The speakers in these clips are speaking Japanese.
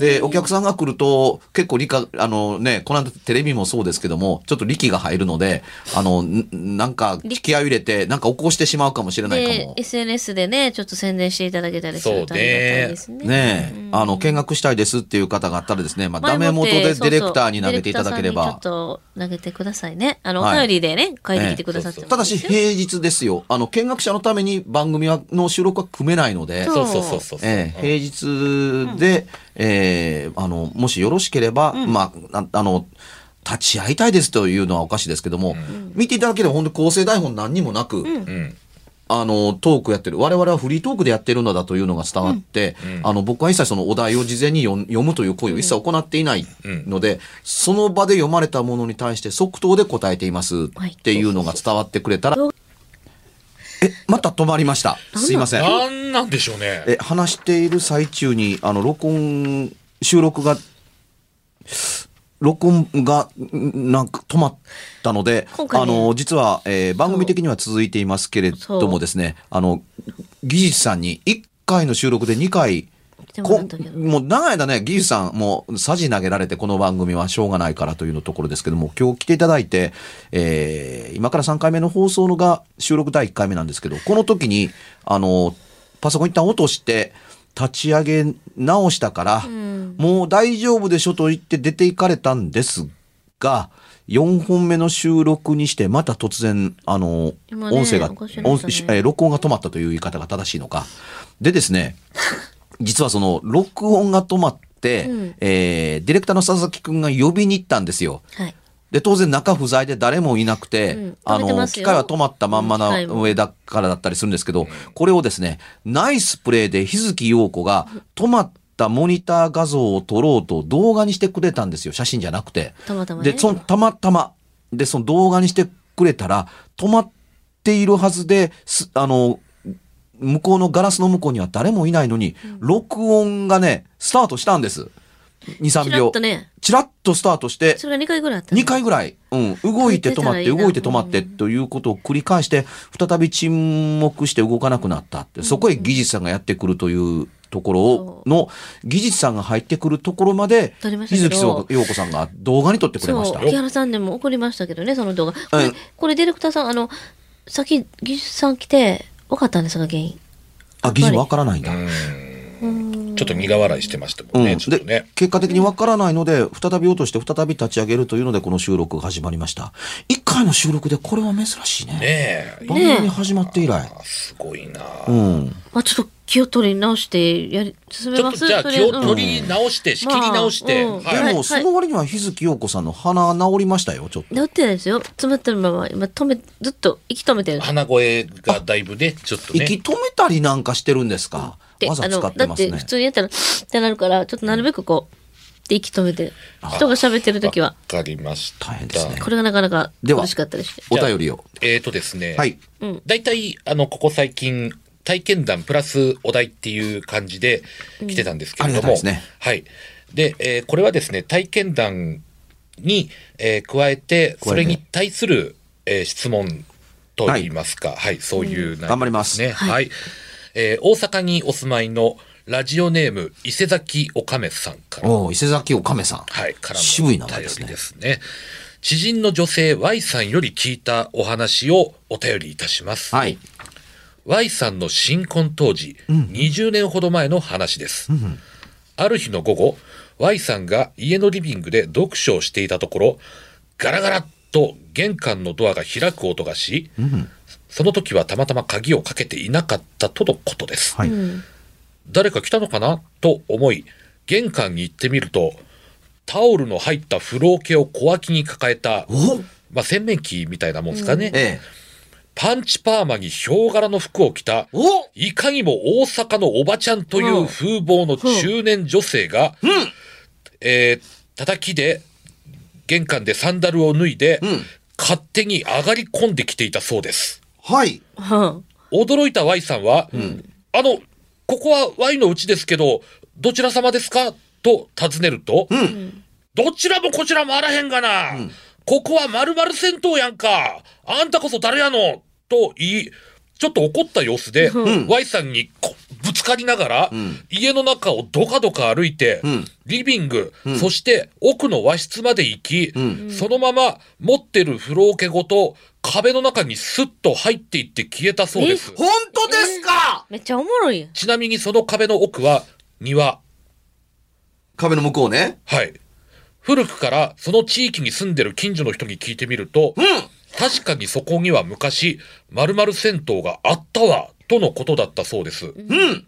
でお客さんが来ると結構理科あのねこの間テレビもそうですけどもちょっと力が入るのであのんなんか気合を入れてなんか起こしてしまうかもしれないかでも、SNS でね、ちょっと宣伝していただけたりするとありがたいですね。ね。え、あの、見学したいですっていう方があったらですね、まあ、ダメ元でディレクターに投げていただければ。そうそう投げてくださいね。あの、おはい。便りでね、書いてきてくださってもただし、平日ですよ。あの、見学者のために番組はの収録は組めないので、そう。そうそうそうそう。ええ。平日で、ええあの、もしよろしければ、まあ、ああの、立ち会いたいですというのはおかしいですけども、見ていただければ本当に構成台本何にもなく、うん。あの、トークやってる。我々はフリートークでやってるのだというのが伝わって、あの、僕は一切そのお題を事前に読読むという行為を一切行っていないので、その場で読まれたものに対して即答で答えていますっていうのが伝わってくれたら、え、また止まりました。すいません。なんなんでしょうね。え、話している最中に、あの、録音、収録が、録音が、んなんか止まったので、ねあの、実は、えー番組的には続いていますけれどもですね、あの、技術さんに1回の収録で2回、こ。もう長い間ね、技術さんもうさじ投げられてこの番組はしょうがないからというのところですけども、今日来ていただいて、えー今から3回目の放送のが収録第1回目なんですけど、この時に、あの、パソコン一旦落として、立ち上げ直したから、もう大丈夫でしょと言って出て行かれたんですが、4本目の収録にして、また突然、あの、今ね音声が、ねえー録音が止まったという言い方が正しいのか。でですね、実はその、録音が止まって、うんえーディレクターの佐々木くんが呼びに行ったんですよ。はい。で、当然中不在で誰もいなくて、うんあの、機械は止まったまんまな上だからだったりするんですけど、これをですね、ナイスプレーで日月陽子が止まったモニター画像を撮ろうと動画にしてくれたんですよ。写真じゃなくて。たまたまね。で、そのたまたま、で、その動画にしてくれたら、止まっているはずで、すあの、向こうのガラスの向こうには誰もいないのに、録音がね、スタートしたんです。2、3ちら秒っと。ね、チラッとスタートして、それが2回ぐらいあったの2回ぐらい、うん、動いて止まって、動いて止まってということを繰り返して、再び沈黙して動かなくなったって、そこへ技術さんがやってくるというところをの、技術さんが入ってくるところまで撮りま、した日けど月陽子さんが動画に撮ってくれましたそう、。木原さんでも怒りましたけどね、その動画。これ、うんこれディレクターさん、あの、さっき技術さん来て、分かったんですが、原因。あ、技術わからないんだ。ちょっと苦笑いしてましたもうんん、ね、ちょっとでね。結果的にわからないので、再び落として再び立ち上げるというので、この収録が始まりました。一回の収録でこれは珍しいね。ねえ。番組始まって以来。あすごいな。うん。まあ、ちょっと気を取り直して、やり、進めます？ちょっとじゃあそれ気を取り直して、仕切り直して、まあうんはい。でも、はいその割には日月陽子さんの鼻治りましたよ、ちょっと。治ってないですよ。詰まってるまま、今止め、ずっと息止めてる。鼻声がだいぶね、ちょっとね。息止めたりなんかしてるんですか？でわざ使ってだってますね普。通にやったら、ってなるから、ちょっとなるべくこう、で息止めて、人が喋ってる時はわ、かりました。大変ですねこれがなかなか苦しかったりして。お便りを。えーとですね。はい。大体、あの、ここ最近、体験談プラスお題っていう感じで来てたんですけれども。うんねはい。で、えーこれはですね、体験談に、えー加えて、それに対する、えー質問といいますか、はい、そういう内容頑張りますね。はい。えー大阪にお住まいのラジオネーム、伊勢崎おかめさんから。おお伊勢崎おかめさん。はい、からの渋い名お便り前ですねですね。知人の女性 Y さんより聞いたお話をお便りいたします。はい。Y さんの新婚当時、20年ほど前の話です。ある日の午後、Y さんが家のリビングで読書をしていたところ、ガラガラッと玄関のドアが開く音がし、その時はたまたま鍵をかけていなかったとのことです。はい。誰か来たのかなと思い、玄関に行ってみると、タオルの入った風呂桶を小脇に抱えた、おまあ、洗面器みたいなもんですかね。ええ。パンチパーマにヒョウ柄の服を着た、おいかにも大阪のおばちゃんという風貌の中年女性が、えー叩きで、玄関でサンダルを脱いで、ん。勝手に上がり込んできていたそうです。はい。は驚いた Y さんは、あの、ここは Y のうちですけど、どちら様ですか？と尋ねると、どちらもこちらもあらへんがな、ここは〇〇銭湯やんか。あんたこそ誰やの？と言い、ちょっと怒った様子で、Y さんにこぶつかりながら、家の中をどかどか歩いて、んリビング、そして奥の和室まで行き、そのまま持ってる風呂桶ごと壁の中にスッと入っていって消えたそうです。本当ですか？めっちゃおもろい。ちなみにその壁の奥は庭。壁の向こうね。はい。古くからその地域に住んでる近所の人に聞いてみると、うん。確かにそこには昔、〇〇銭湯があったわ、とのことだったそうです。うん。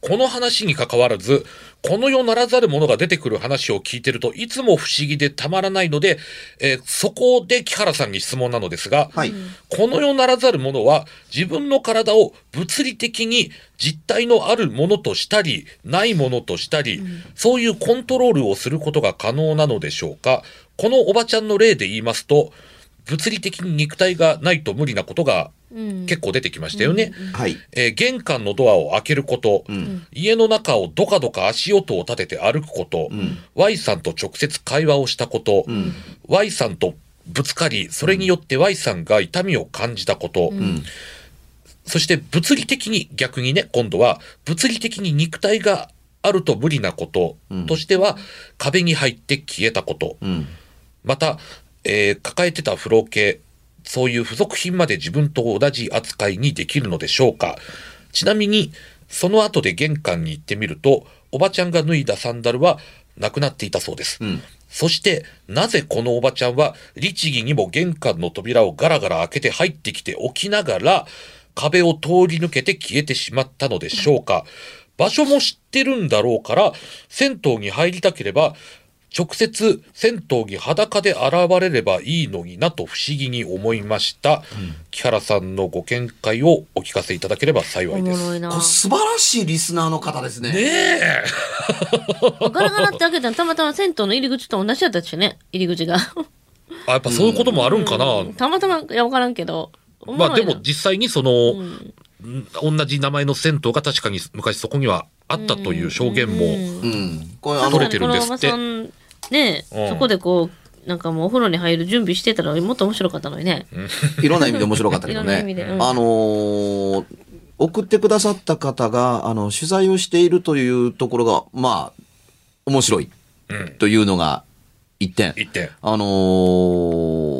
この話に関わらず、この世ならざるものが出てくる話を聞いてるといつも不思議でたまらないので、えーそこで木原さんに質問なのですが、はい。この世ならざるものは自分の体を物理的に実体のあるものとしたり、ないものとしたり、そういうコントロールをすることが可能なのでしょうかこのおばちゃんの例で言いますと、物理的に肉体がないと無理なことが結構出てきましたよね。はい。えー玄関のドアを開けること、家の中をどかどか足音を立てて歩くこと、Y さんと直接会話をしたこと、Y さんとぶつかり、それによって Y さんが痛みを感じたこと、そして物理的に逆にね、今度は物理的に肉体があると無理なこととしては、壁に入って消えたこと、うん。また、えー抱えてた風呂系、そういう付属品まで自分と同じ扱いにできるのでしょうか？ちなみに、その後で玄関に行ってみると、おばちゃんが脱いだサンダルはなくなっていたそうです。んそして、なぜこのおばちゃんは、律儀にも玄関の扉をガラガラ開けて入ってきておきながら、壁を通り抜けて消えてしまったのでしょうか？場所も知ってるんだろうから、銭湯に入りたければ、直接銭湯に裸で現れればいいのになと不思議に思いました。木原さんのご見解をお聞かせいただければ幸おいです。もろいなこれ。素晴らしいリスナーの方ですね。ねえ。ガラガラって開けたのたまたま銭湯の入り口と同じだったしね。入り口が。あやっぱそういうこともあるんかな。たまたま、いや、わからんけど。まあでも実際にその、ん同じ名前の銭湯が確かに昔そこにはあったという証言も、取れ、てるんですってねうんそこでこう、なんかもうお風呂に入る準備してたらもっと面白かったのにね。いろんな意味で面白かったけどね。あのー送ってくださった方が、あの、取材をしているというところが、まあ、面白いうん、というのが一点。一点。あのー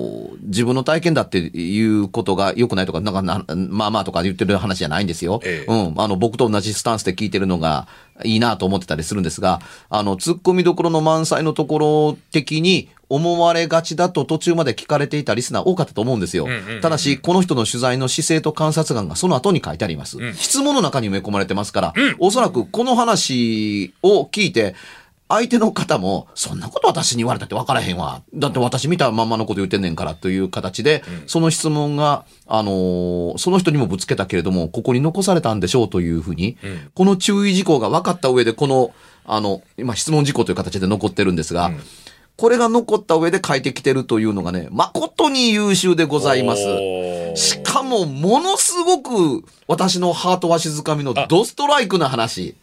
自分の体験だっていうことが良くないとか、なんかな、まあまあとか言ってる話じゃないんですよ。ええうん。あの、僕と同じスタンスで聞いてるのがいいなと思ってたりするんですが、あの、突っ込みどころの満載のところ的に思われがちだと途中まで聞かれていたリスナー多かったと思うんですよ。んうんうんただし、この人の取材の姿勢と観察眼がその後に書いてあります。質問の中に埋め込まれてますから、おそらくこの話を聞いて、相手の方も、そんなこと私に言われたって分からへんわ。だって私見たまんまのこと言ってんねんからという形で、その質問が、あのーその人にもぶつけたけれども、ここに残されたんでしょうというふうに、この注意事項が分かった上で、この、あの、今質問事項という形で残ってるんですが、これが残った上で書いてきてるというのがね、誠に優秀でございます。しかも、ものすごく私のハートわしづかみのドストライクな話。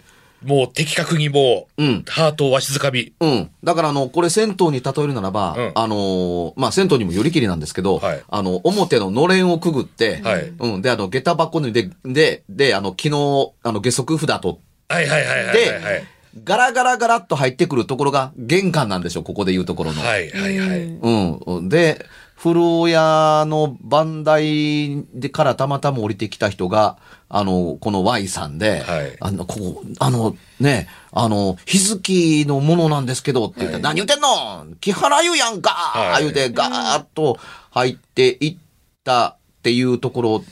もう的確にもう、うんハートをわしづかみ。うん。だから、あの、これ銭湯に例えるならば、うんあのーまあ、銭湯にもよりきりなんですけど、はいあの、表ののれんをくぐって、はいうん。で、あの、下駄箱にで、で、で、あの、昨日、あの、下足札と、はいはいはいはいはい。で、ガラガラガラっと入ってくるところが玄関なんでしょ、ここで言うところの。はいはいはい。うん。で、風呂屋の番台でからたまたま降りてきた人が、あの、この Y さんで、はい。あの、ここ、あの、ね、あの、日月のものなんですけどって言って、何言ってんの？木原湯やんか、はい。言うてガーッと入っていったっていうところ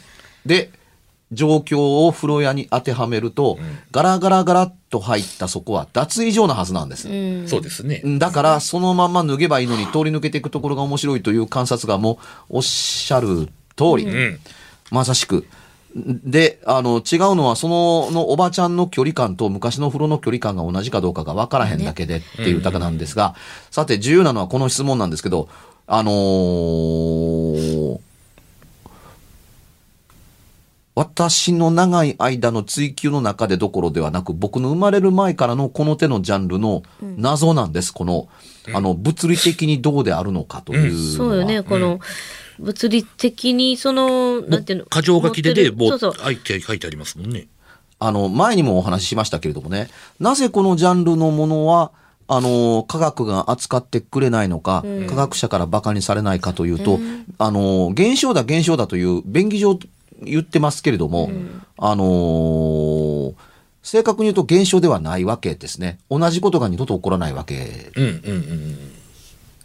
で、状況を風呂屋に当てはめると、ガラガラガラっと入ったそこは脱衣所のはずなんです。うん。そうですね。だから、そのまま脱げばいいのに通り抜けていくところが面白いという観察がもうおっしゃる通り。うん。まさしく。で、あの、違うのは、その、のおばちゃんの距離感と昔の風呂の距離感が同じかどうかが分からへんだけでっていう歌なんですが、さて、重要なのはこの質問なんですけど、あのー私の長い間の追求の中でどころではなく、僕の生まれる前からのこの手のジャンルの謎なんです。この、あの、物理的にどうであるのかというのは。そうよね、この、物理的に、その、なんていうの？箇条書きでね、もう持ってるそうそう。書いて書いてありますもんね。あの、前にもお話ししましたけれどもね、なぜこのジャンルのものは、あの、科学が扱ってくれないのか、科学者から馬鹿にされないかというと、あの、現象だ現象だという便宜上言ってますけれども、あの正確に言うと現象ではないわけですね。同じことが二度と起こらないわけうんうんうん。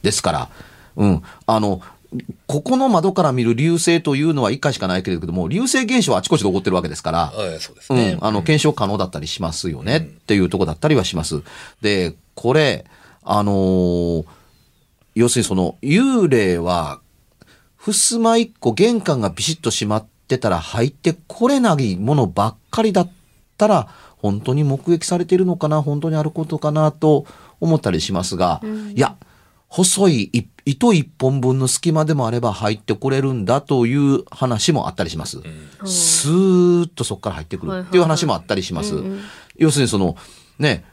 ですから、うん。あの、ここの窓から見る流星というのは一回しかないけれども、流星現象はあちこちで起こってるわけですから、うね。うん、あの、検証可能だったりしますよね、っていうとこだったりはします。で、これ、あのー要するにその、幽霊は、襖一個玄関がビシッと閉まってたら入ってこれないものばっかりだったら、本当に目撃されているのかな、本当にあることかなと思ったりしますが、いや、細いい糸一本分の隙間でもあれば入ってこれるんだという話もあったりします。スーッとそこから入ってくるっていう話もあったりします。要するにその、ね、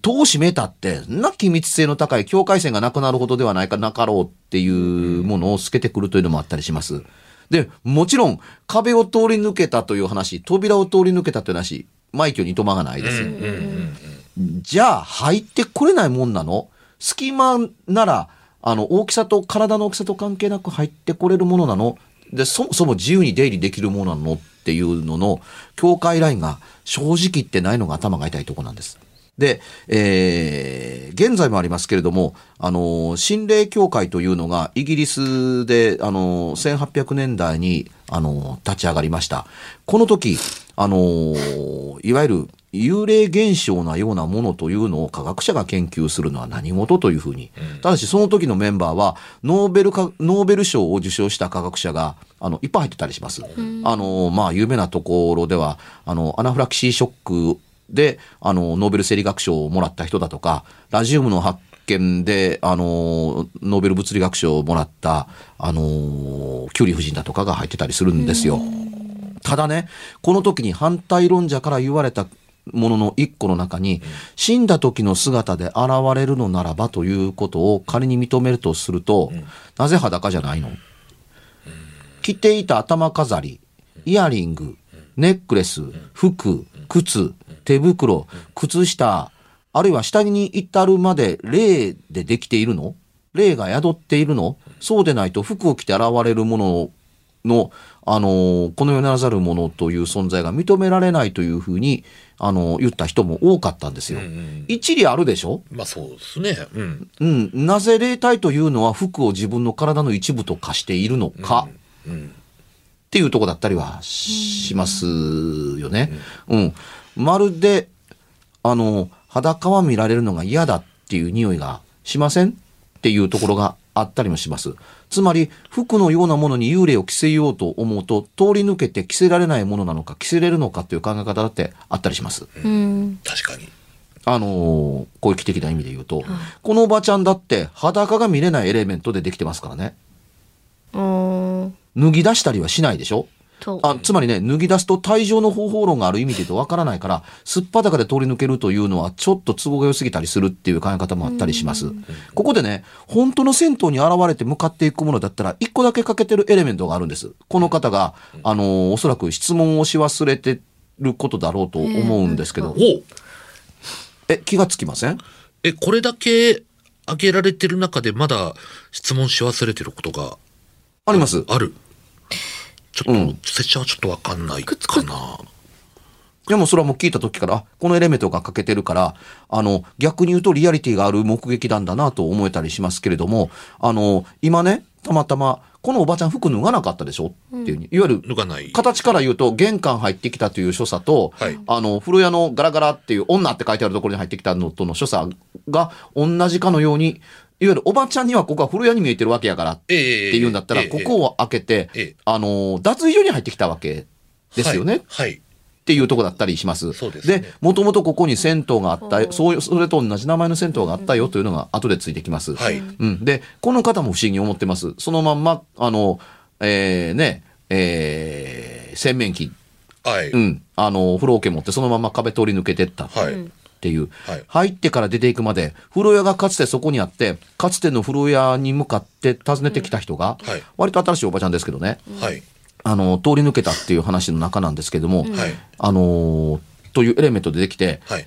戸を閉めたって、な機密性の高い境界線がなくなるほどではないかなかろうっていうものを透けてくるというのもあったりします。で、もちろん壁を通り抜けたという話、扉を通り抜けたという話、枚挙にとまがないです。じゃあ入ってこれないもんなの？隙間なら、あの、大きさと、体の大きさと関係なく入ってこれるものなの？で、そもそも自由に出入りできるものなの？っていうのの境界ラインが正直言ってないのが頭が痛いところなんです。で、えー現在もありますけれども、あの、心霊協会というのがイギリスで、あの、1800年代に、あの、立ち上がりました。この時、あの、いわゆる幽霊現象なようなものというのを科学者が研究するのは何事というふうに。ただし、その時のメンバーは、ノーベルか、ノーベル賞を受賞した科学者が、あの、いっぱい入ってたりします。あの、まあ、有名なところでは、あの、アナフラキシーショックで、あの、ノーベル生理学賞をもらった人だとか、ラジウムの発見で、あの、ノーベル物理学賞をもらった、あの、キュリー夫人だとかが入ってたりするんですよ。ただね、この時に反対論者から言われたものの一個の中に、死んだ時の姿で現れるのならばということを仮に認めるとすると、なぜ裸じゃないの？着ていた頭飾り、イヤリング、ネックレス、服、靴、手袋、靴下、あるいは下着に至るまで霊でできているの？霊が宿っているの？そうでないと服を着て現れるものの、あのーこの世ならざるものという存在が認められないというふうに、あのー言った人も多かったんですよ。一理あるでしょ？まあそうですね。うん。うん。なぜ霊体というのは服を自分の体の一部と化しているのか？っていうとこだったりはしますよね。うん。まるで、あの、裸は見られるのが嫌だっていう匂いがしませんっていうところがあったりもします。つまり、服のようなものに幽霊を着せようと思うと、通り抜けて着せられないものなのか、着せれるのかっていう考え方だってあったりします。うん。確かに。あのー攻撃的な意味で言うと、このおばちゃんだって裸が見れないエレメントでできてますからね。脱ぎ出したりはしないでしょあつまりね、脱ぎ出すと退場の方法論がある意味で言うとわからないから、すっぱだかで通り抜けるというのはちょっと都合が良すぎたりするっていう考え方もあったりします。ここでね、本当の銭湯に現れて向かっていくものだったら、一個だけ欠けてるエレメントがあるんです。この方が、あのーおそらく質問をし忘れてることだろうと思うんですけど、え、気がつきません？え、これだけ挙げられてる中でまだ質問し忘れてることがあります。ある。ちょっと、うん拙者はちょっとわかんないかな。でもそれはもう聞いた時から、あこのエレメントが欠けてるから、あの、逆に言うとリアリティがある目撃談だなと思えたりしますけれども、あの、今ね、たまたま、このおばちゃん服脱がなかったでしょ？っていう、いわゆる、脱がない。形から言うと、玄関入ってきたという所作と、はいあの、風呂屋のガラガラっていう女って書いてあるところに入ってきたのとの所作が同じかのように、いわゆるおばちゃんにはここは風呂屋に見えてるわけやからってええいうんだったら、ええここを開けて、ええあの、脱衣所に入ってきたわけですよね。はい。はい。っていうとこだったりします。そうですねで、もともとここに銭湯があったよ、そういう、それと同じ名前の銭湯があったよというのが後でついてきます。はい。うん。で、この方も不思議に思ってます。そのまんま、あの、えー、ね、えー、洗面器、はい。うん、あの、風呂桶持ってそのまま壁通り抜けてったっはい。ていう。はい入ってから出ていくまで、風呂屋がかつてそこにあって、かつての風呂屋に向かって訪ねてきた人が、はい割と新しいおばちゃんですけどね、はい。あの、通り抜けたっていう話の中なんですけども、はい。あのーというエレメントでできて、はい。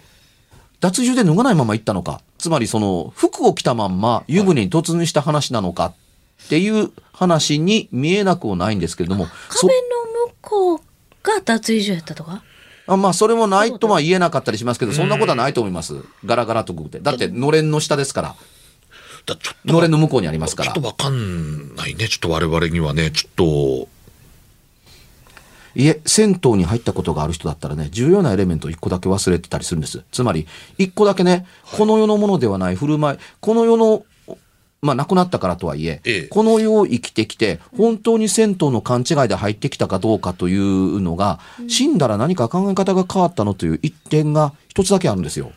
脱衣所で脱がないまま行ったのか、つまりその服を着たまんま湯船に突入した話なのかっていう話に見えなくもないんですけれども、そ壁の向こうが脱衣所やったとか？あまあそれもないとは言えなかったりしますけど、そんなことはないと思います。ガラガラとくぐって。だってのれんの下ですから、だちょっとのれんの向こうにありますからちょっと。わかんないね。ちょっと我々にはね、ちょっいえ、銭湯に入ったことがある人だったらね、重要なエレメントを一個だけ忘れてたりするんです。つまり、一個だけね、この世のものではない振る舞い、この世の、まあ亡くなったからとはいえ、ええこの世を生きてきて、本当に銭湯の勘違いで入ってきたかどうかというのが、死んだら何か考え方が変わったのという一点が一つだけあるんですよ。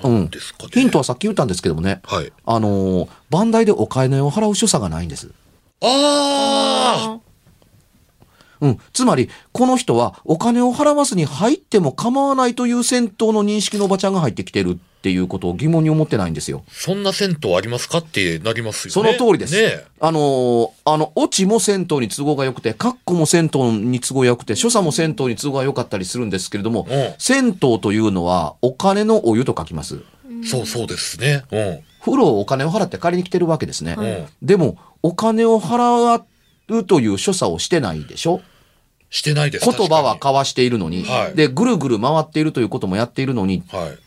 と、うん。ですかね。ヒントはさっき言ったんですけどもね、はい。あのー、番台でお金を払う所作がないんです。あうん。つまり、この人はお金を払わずに入っても構わないという銭湯の認識のおばちゃんが入ってきてるっていうことを疑問に思ってないんですよ。あ、そんな銭湯ありますか？ってなりますよそね。の通りです。ねあのーあの、オチも銭湯に都合が良くて、カッコも銭湯に都合が良くて、所作も銭湯に都合が良かったりするんですけれども、うん銭湯というのはお金のお湯と書きます。そうそうですね。うん。風呂をお金を払って借りに来てるわけですね。うん。でも、お金を払うという所作をしてないでしょ？してないです。言葉は確交わしているのに、はいで、ぐるぐる回っているということもやっているのにはい。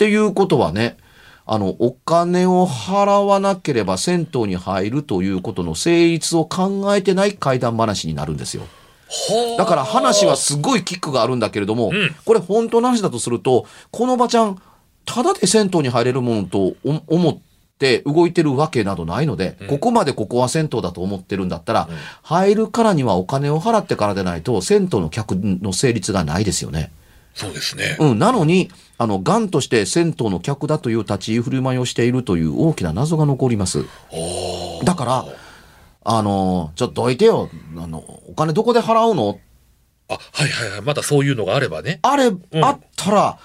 っていうことはね、あの、お金を払わなければ銭湯に入るということの成立を考えてない怪談話になるんですよ。はあだから話はすごいキックがあるんだけれども、んこれ本当の話だとすると、このおばちゃん、ただで銭湯に入れるものとお思って動いてるわけなどないので、ここまでここは銭湯だと思ってるんだったら、入るからにはお金を払ってからでないと、銭湯の客の成立がないですよね。そうですね。うん、なのに、あの、ガンとして銭湯の客だという立ち居振る舞いをしているという大きな謎が残ります。だから、あの、ちょっとどいてよ。あの、お金どこで払うの？あ、はいはいはい。まだそういうのがあればね。あれ、あったら、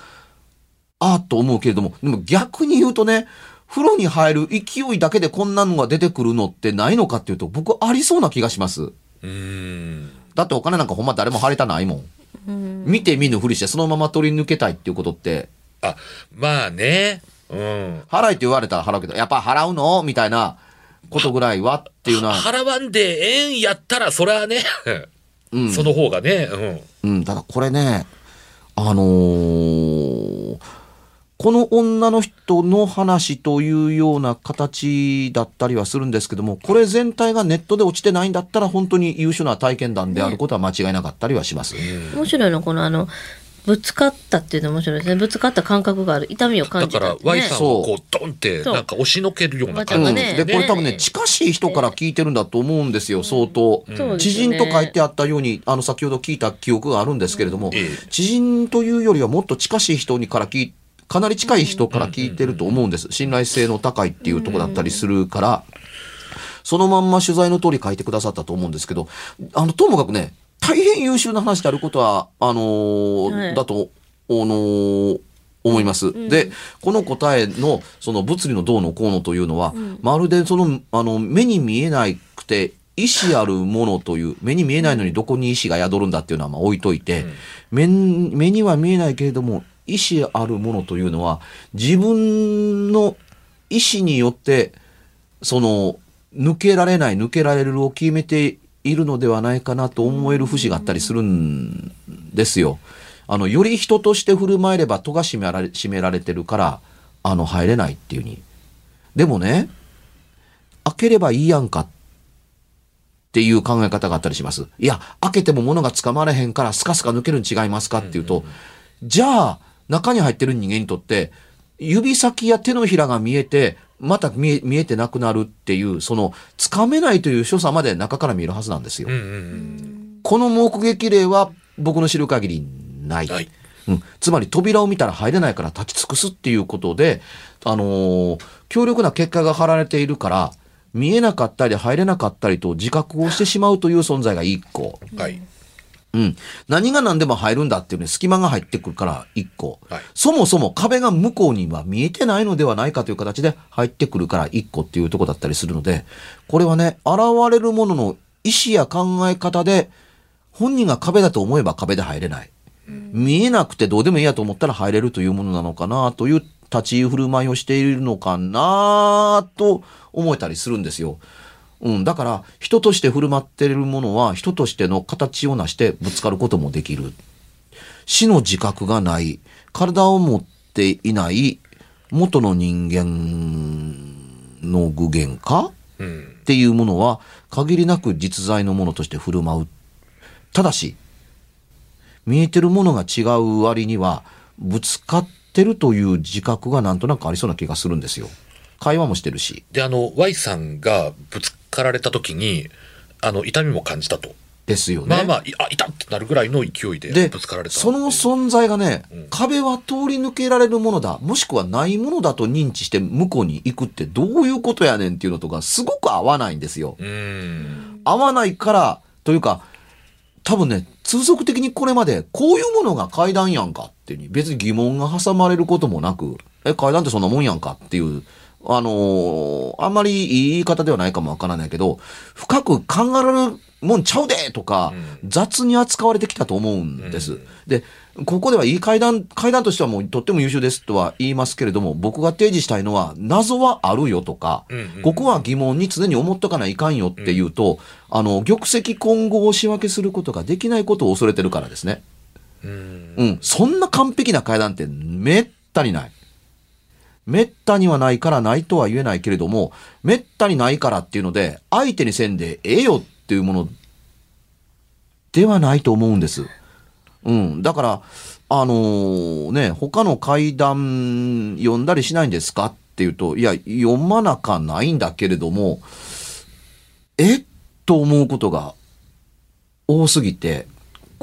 ああと思うけれども、でも逆に言うとね、風呂に入る勢いだけでこんなのが出てくるのってないのかっていうと、僕ありそうな気がします。うーん。だってお金なんかほんま誰も払いたないもん。見て見ぬふりしてそのまま取り抜けたいっていうことって、あ、まあね。うん。払いって言われたら払うけど、やっぱ払うの？みたいなことぐらいはっていうのは、払わんでええんやったら、それはね。うんその方がね。うん。うん、ただこれね、あのーこの女の人の話というような形だったりはするんですけども、これ全体がネットで落ちてないんだったら本当に優秀な体験談であることは間違いなかったりはします。面白いのこのあのぶつかったっていうの面白いですね。ぶつかった感覚がある痛みを感だからじたって、ね、Y さんをこう、ドンって、なんか押しのけるようなうん、感じ。おばちゃんで、これ多分ね、近しい人から聞いてるんだと思うんですよ、相当。そうです知人と書いてあったように、あの、先ほど聞いた記憶があるんですけれども、ええ。知人というよりはもっと近しい人にから聞いかなり近い人から聞いてると思うんです。信頼性の高いっていうところだったりするから、そのまんま取材の通り書いてくださったと思うんですけど、あの、ともかくね、大変優秀な話であることは、あのーはい。だと、あのー思います。で、この答えの、その物理のどうのこうのというのは、まるでその、あの、目に見えなくて、意志あるものという、目に見えないのにどこに意志が宿るんだっていうのはまあ置いといて、目に目には見えないけれども、意志あるものというのは、自分の意志によって、その、抜けられない、抜けられるを決めているのではないかなと思える節があったりするんですよ。あの、より人として振る舞えれば戸が閉められ、閉められてるから、あの、入れないっていうに。でもね、開ければいいやんかっていう考え方があったりします。いや、開けても物が掴まれへんからスカスカ抜けるに違いますかっていうと、じゃあ、中に入ってる人間にとって、指先や手のひらが見えて、また見え見えてなくなるっていう、その、掴めないという所作まで中から見えるはずなんですよ。うんうんうん。この目撃例は僕の知る限りない。ない。うん、つまり扉を見たら入れないから立ち尽くすっていうことで、あのー強力な結果が貼られているから、見えなかったり入れなかったりと自覚をしてしまうという存在が一個。はい。うん。何が何でも入るんだっていうね、隙間が入ってくるから一個。はいそもそも壁が向こうには見えてないのではないかという形で入ってくるから一個っていうところだったりするので、これはね、現れるものの意思や考え方で、本人が壁だと思えば壁で入れない。見えなくてどうでもいいやと思ったら入れるというものなのかなという立ち居振る舞いをしているのかなと思えたりするんですよ。うん、だから人として振る舞ってるものは人としての形を成してぶつかることもできる。死の自覚がない、体を持っていない元の人間の具現化うん。っていうものは限りなく実在のものとして振る舞う。ただし、見えてるものが違う割には、ぶつかってるという自覚がなんとなくありそうな気がするんですよ。会話もしてるし。で、あの、Y さんがぶつかられた時に、あの、痛みも感じたと。ですよね。まあまあ、いあ、痛ってなるぐらいの勢いででぶつかられた。その存在がね、うん壁は通り抜けられるものだ、もしくはないものだと認知して向こうに行くってどういうことやねんっていうのとかすごく合わないんですよ。うん。合わないから、というか、多分ね、通俗的にこれまでこういうものが階段やんかっていうに別に疑問が挟まれることもなく、え、階段ってそんなもんやんかっていう、あのーあんまりいい言い方ではないかもわからないけど、深く考えられるもんちゃうでとか、雑に扱われてきたと思うんです。で、ここではいい階段、階段としてはもうとっても優秀ですとは言いますけれども、僕が提示したいのは、謎はあるよとか、うんうんここは疑問に常に思っとかないかんよっていうと、あの、玉石混合を仕分けすることができないことを恐れてるからですね。うん。うん。そんな完璧な階段ってめったにない。めったにはないからないとは言えないけれども、めったにないからっていうので、相手にせんでええよっていうものではないと思うんです。うん。だから、あのーね、他の階段読んだりしないんですかっていうと、いや、読まなかないんだけれども、えと思うことが多すぎて、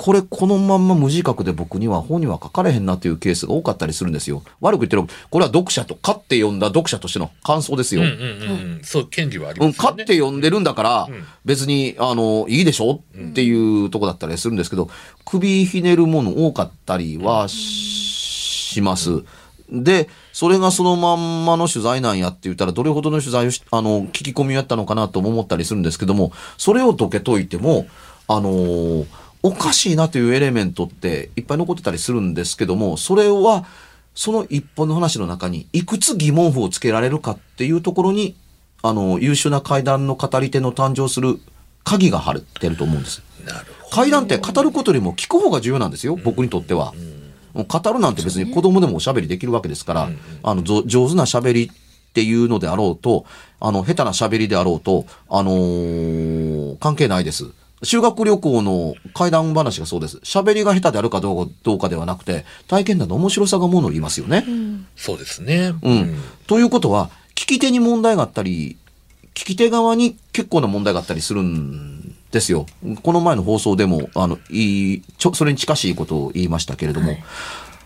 これこのまんま無自覚で僕には本には書かれへんなというケースが多かったりするんですよ。悪く言ってる、これは読者と、勝って読んだ読者としての感想ですよ。うんうんうんうん。そう、権利はありうん、ますよね。勝って読んでるんだからうん、別に、あの、いいでしょ？っていうとこだったりするんですけど、首ひねるもの多かったりはします。で、それがそのまんまの取材なんやって言ったら、どれほどの取材をし、あの、聞き込みをやったのかなとも思ったりするんですけども、それを解けといても、あのーおかしいなというエレメントっていっぱい残ってたりするんですけども、それは、その一本の話の中に、いくつ疑問符をつけられるかっていうところに、あの、優秀な階段の語り手の誕生する鍵が張ってると思うんです。階段って語ることよりも聞く方が重要なんですよ、僕にとっては。もう語るなんて別に子供でもおしゃべりできるわけですから、あの、ぞ上手なしゃべりっていうのであろうと、あの、下手なしゃべりであろうと、あのー関係ないです。修学旅行の怪談話がそうです。喋りが下手であるかどうかどうかではなくて、体験談の面白さがものを言いますよね。ど。そうですね。うん。ということは、聞き手に問題があったり、聞き手側に結構な問題があったりするんですよ。この前の放送でも、あの、いい、ちょ、それに近しいことを言いましたけれども、はい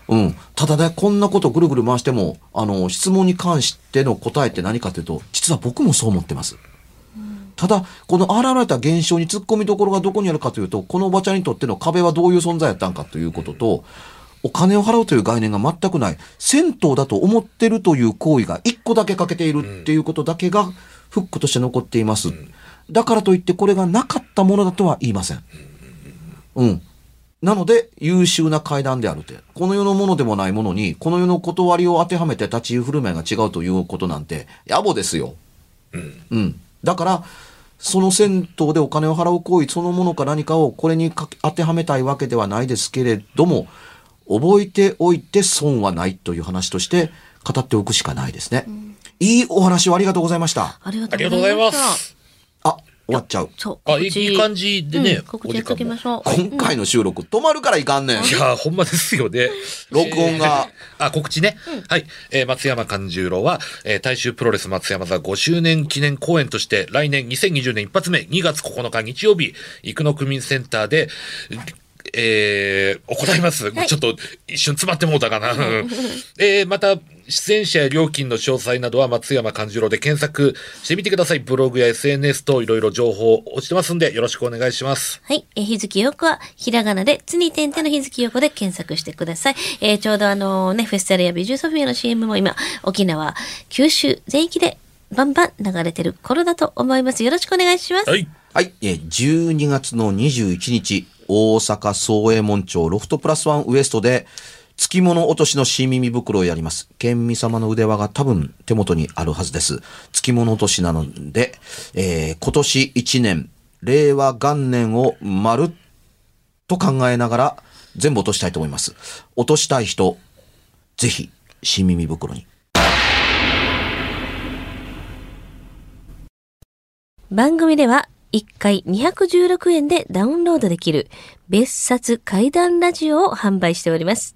うん。ただね、こんなことぐるぐる回しても、あの、質問に関しての答えって何かというと、実は僕もそう思ってます。ただ、この現れた現象に突っ込みどころがどこにあるかというと、このおばちゃんにとっての壁はどういう存在やったんかということと、お金を払うという概念が全くない、銭湯だと思ってるという行為が一個だけ欠けているっていうことだけがフックとして残っています。だからといってこれがなかったものだとは言いません。うん。なので、優秀な階段であるって。この世のものでもないものに、この世の断りを当てはめて立ち居振る舞いが違うということなんて、野暮ですよ。うん。だから、その銭湯でお金を払う行為そのものか何かをこれに当てはめたいわけではないですけれども、覚えておいて損はないという話として語っておくしかないですね。いいお話をありがとうございました。ありがとうございます。あ、終わっちゃう。そう。あ、いい感じでね、うん告知やっときましょう。今回の収録、止まるからいかんねん。いやー、ほんまですよね。録音がえーあ、告知ね。はい。えー松山勘十郎は、えー大衆プロレス松山座5周年記念公演として、来年2020年一発目、2月9日日曜日、生野区民センターで、えー行います。ちょっと一瞬詰まってもうたかな。えーまた、出演者や料金の詳細などは松山勘十郎で検索してみてください。ブログや SNS といろいろ情報落ちてますんで、よろしくお願いします。はい。えー日月陽子は、ひらがなで、つに点々の日月陽子で検索してください。えーちょうどあのね、フェスティアルやビジューソフィアの CM も今、沖縄、九州全域でバンバン流れてる頃だと思います。よろしくお願いします。はい。はい。えー12月の21日、大阪総衛門町ロフトプラスワンウエストで、付き物落としの新耳袋をやります。県民様の腕輪が多分手元にあるはずです。付き物落としなので、えー今年1年、令和元年をまるっと考えながら全部落としたいと思います。落としたい人、ぜひ、新耳袋に。番組では1回216円でダウンロードできる別冊怪談ラジオを販売しております。